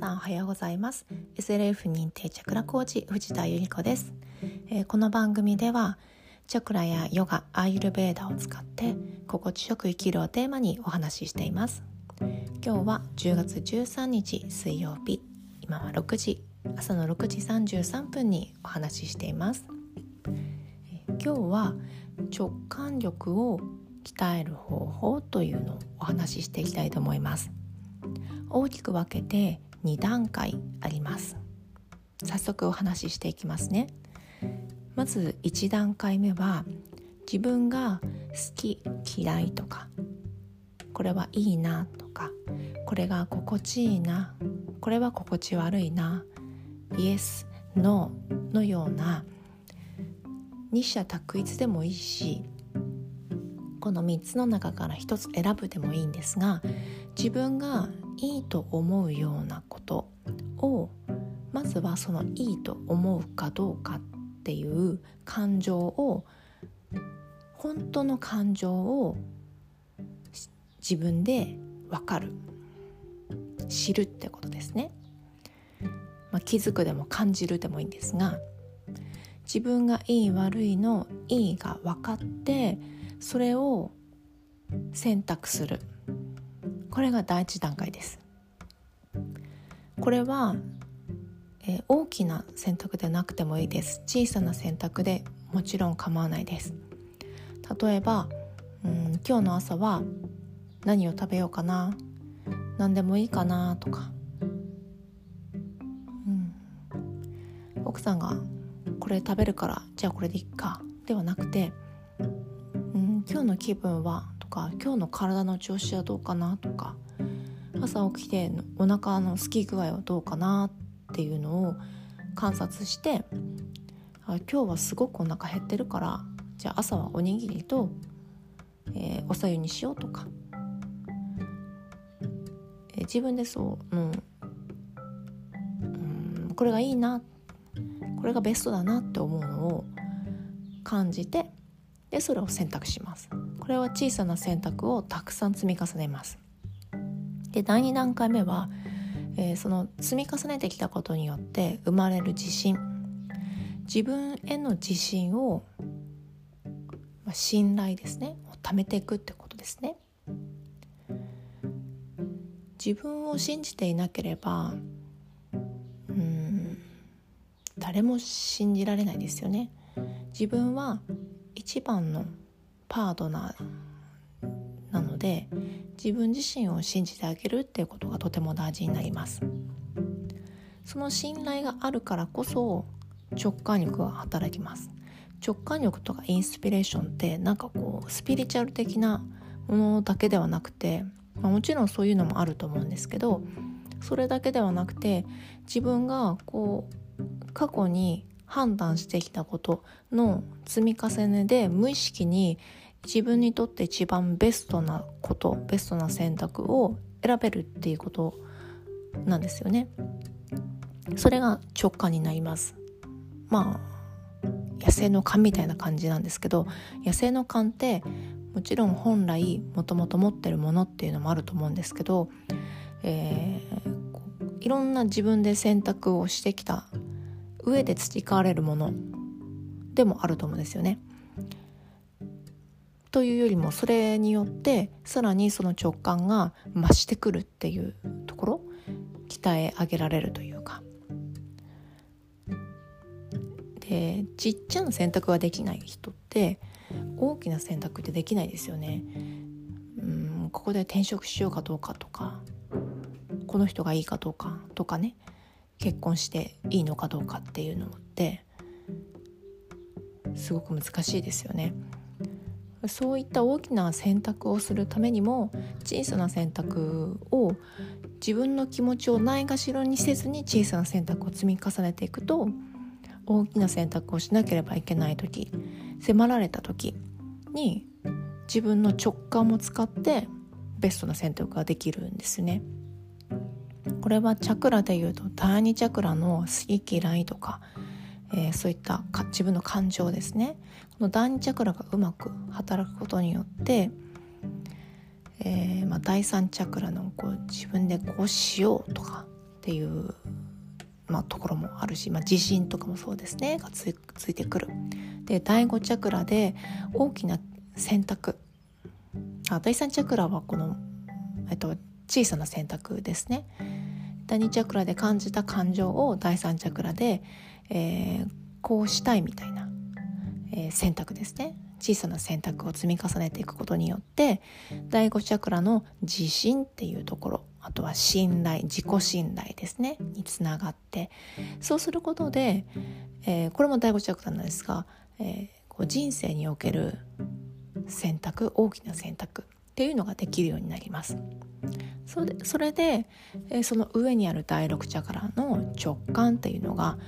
さんおはようございます。SLF 認定チャクラコーチ藤田由里子です、えー、この番組ではチャクラやヨガアーユルベーダを使って心地よく生きるをテーマにお話ししています。今日は10月13日水曜日。今は6時。朝の6時33分にお話ししています、えー、今日は直感力を鍛える方法というのをお話ししていきたいと思います。大きく分けて2段階あります。早速お話ししていきますね。まず1段階目は自分が好き嫌いとかこれはいいなとかこれが心地いいなこれは心地悪いなイエスノーのような二者択一でもいいしこの3つの中から1つ選ぶでもいいんですが自分がいいと思うようなをまずはそのいいと思うかどうかっていう感情を本当の感情を自分で分かる。知るってことですね、まあ、気づくでも感じるでもいいんですが自分がいい悪いのいいが分かってそれを選択する。これが第一段階です。これは、えー、大きな選択でなくてもいいです。小さな選択でもちろん構わないです。例えばうん今日の朝は何を食べようかな？何でもいいかな？とか、うん、奥さんがこれ食べるからじゃあこれでいっか。ではなくて、うん、今日の気分は？とか今日の体の調子はどうかな？とか。朝起きてお腹の空き具合はどうかなっていうのを観察してあ今日はすごくお腹減ってるからじゃあ朝はおにぎりと、えー、おさゆにしようとか、えー、自分でそう、うん、うんこれがいいな。これがベストだなって思うのを感じてでそれを選択します。これは小さな選択をたくさん積み重ねます。で第2段階目は、えー、その積み重ねてきたことによって生まれる自信。自分への自信を、まあ、信頼ですね。を貯めていくってことですね。自分を信じていなければうん誰も信じられないですよね。自分は一番のパートナーなので自分自身を信じてあげるっていうことがとても大事になります。その信頼があるからこそ直感力が働きます。直感力とかインスピレーションってなんかこうスピリチュアル的なものだけではなくて、まあ、もちろんそういうのもあると思うんですけどそれだけではなくて自分がこう過去に判断してきたことの積み重ねで無意識に自分にとって一番ベストなことベストな選択を選べるっていうことなんですよね。それが直感になります。まあ野生の勘みたいな感じなんですけど野生の勘ってもちろん本来もともと持ってるものっていうのもあると思うんですけど、えー、いろんな自分で選択をしてきた上で培われるものでもあると思うんですよね。というよりもそれによってさらにその直感が増してくるっていうところ鍛え上げられるというかでちっちゃな選択ができない人って大きな選択ってできないですよね。うんここで転職しようかどうかとかこの人がいいかどうかとかね結婚していいのかどうかっていうのってすごく難しいですよね。そういった大きな選択をするためにも小さな選択を自分の気持ちをないがしろにせずに小さな選択を積み重ねていくと大きな選択をしなければいけない時迫られた時に自分の直感を使ってベストな選択ができるんですね。これはチャクラでいうと第二チャクラの好き嫌いとか、えー、そういった自分の感情ですねこの第二チャクラがうまく働くことによって、えー、まあ、第三チャクラのこう自分でこうしようとかっていう、まあ、ところもあるし、まあ、地震とかもそうですねがついてくる。で第5チャクラで大きな選択あ第3チャクラはこの、えっと、小さな選択ですね。第2チャクラで感じた感情を第3チャクラで、えー、こうしたいみたいな、えー、選択ですね小さな選択を積み重ねていくことによって第5チャクラの自信っていうところあとは信頼自己信頼ですねにつながってそうすることで、えー、これも第5チャクラなんですが、えー、こう人生における選択大きな選択っていうのができるようになります。それそれで、えー、その上にある第6チャクラの直感っていうのが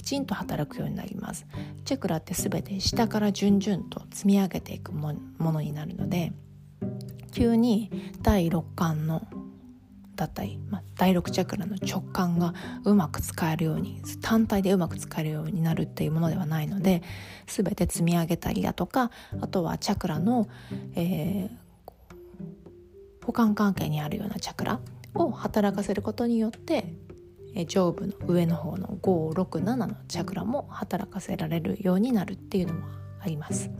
きちんと働くようになります。チャクラって全て下から順々と積み上げていくものになるので急に第6感のだったり、まあ、第6チャクラの直感がうまく使えるように単体でうまく使えるようになるっていうものではないので全て積み上げたりだとかあとはチャクラの、えー、補完関係にあるようなチャクラを働かせることによって上部の上の方の567のチャクラも働かせられるようになるっていうのもあります。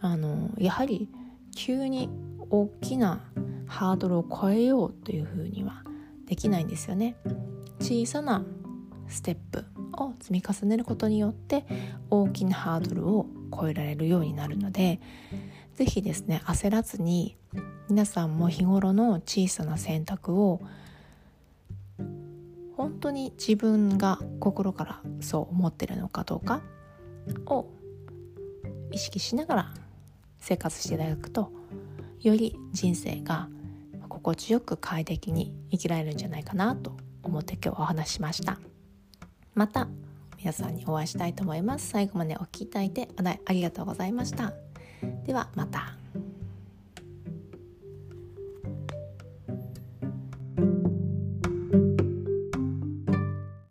あのやはり急に大きなハードルを超えようというふうにはできないんですよね。小さなステップを積み重ねることによって大きなハードルを超えられるようになるので是非ですね焦らずに皆さんも日頃の小さな選択を本当に自分が心からそう思ってるのかどうかを意識しながら生活していただくとより人生が心地よく快適に生きられるんじゃないかなと思って今日お話ししました。また皆さんにお会いしたいと思います。最後までお聴きいただいてありがとうございました。ではまた。